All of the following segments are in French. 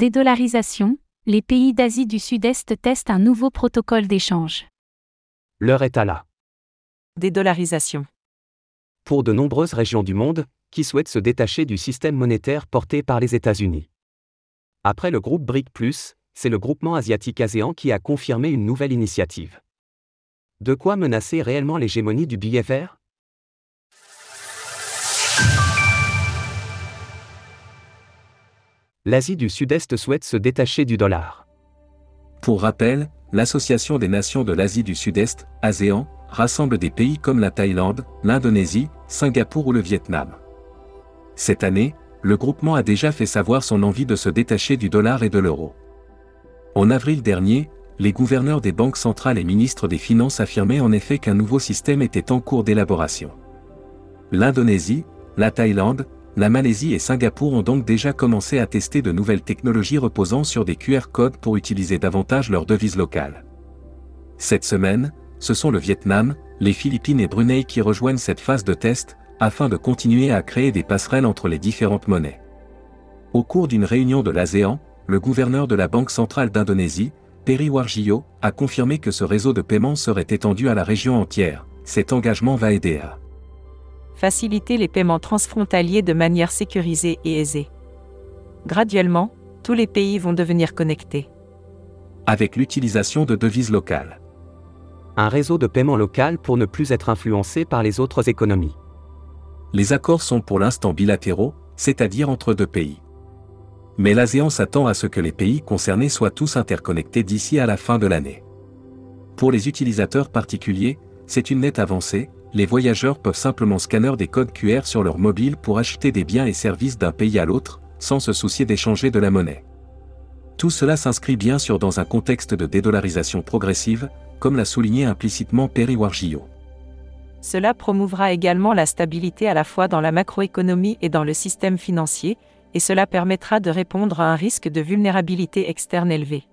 Dédollarisation, les pays d'Asie du Sud-Est testent un nouveau protocole d'échange. L'heure est à la Dédollarisation. pour de nombreuses régions du monde qui souhaitent se détacher du système monétaire porté par les États-Unis. Après le groupe BRIC, c'est le groupement asiatique ASEAN qui a confirmé une nouvelle initiative. De quoi menacer réellement l'hégémonie du billet vert? L'Asie du Sud-Est souhaite se détacher du dollar. Pour rappel, l'Association des nations de l'Asie du Sud-Est, ASEAN, rassemble des pays comme la Thaïlande, l'Indonésie, Singapour ou le Vietnam. Cette année, le groupement a déjà fait savoir son envie de se détacher du dollar et de l'euro. En avril dernier, les gouverneurs des banques centrales et ministres des Finances affirmaient en effet qu'un nouveau système était en cours d'élaboration. L'Indonésie, la Thaïlande, la Malaisie et Singapour ont donc déjà commencé à tester de nouvelles technologies reposant sur des QR codes pour utiliser davantage leurs devises locales. Cette semaine, ce sont le Vietnam, les Philippines et Brunei qui rejoignent cette phase de test, afin de continuer à créer des passerelles entre les différentes monnaies. Au cours d'une réunion de l'ASEAN, le gouverneur de la Banque centrale d'Indonésie, Peri Warjio, a confirmé que ce réseau de paiement serait étendu à la région entière. Cet engagement va aider à Faciliter les paiements transfrontaliers de manière sécurisée et aisée. Graduellement, tous les pays vont devenir connectés. avec l'utilisation de devises locales. Un réseau de paiement local pour ne plus être influencé par les autres économies. Les accords sont pour l'instant bilatéraux, c'est-à-dire entre deux pays. Mais l'ASEAN s'attend à ce que les pays concernés soient tous interconnectés d'ici à la fin de l'année. Pour les utilisateurs particuliers, c'est une nette avancée, les voyageurs peuvent simplement scanner des codes QR sur leur mobile pour acheter des biens et services d'un pays à l'autre, sans se soucier d'échanger de la monnaie. Tout cela s'inscrit bien sûr dans un contexte de dédollarisation progressive, comme l'a souligné implicitement Perry Warjio. Cela promouvra également la stabilité à la fois dans la macroéconomie et dans le système financier, et cela permettra de répondre à un risque de vulnérabilité externe élevé.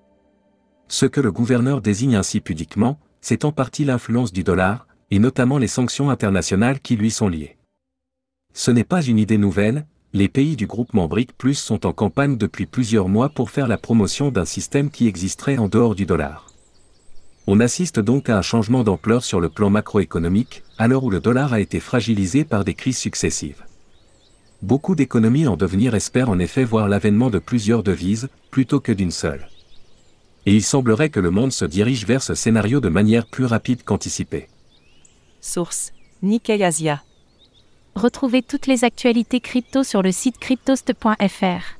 Ce que le gouverneur désigne ainsi pudiquement, c'est en partie l'influence du dollar, et notamment les sanctions internationales qui lui sont liées. Ce n'est pas une idée nouvelle, les pays du groupement BRIC Plus sont en campagne depuis plusieurs mois pour faire la promotion d'un système qui existerait en dehors du dollar. On assiste donc à un changement d'ampleur sur le plan macroéconomique, à l'heure où le dollar a été fragilisé par des crises successives. Beaucoup d'économies en devenir espèrent en effet voir l'avènement de plusieurs devises, plutôt que d'une seule. Et il semblerait que le monde se dirige vers ce scénario de manière plus rapide qu'anticipée. Source Nikkei Asia. Retrouvez toutes les actualités crypto sur le site cryptost.fr.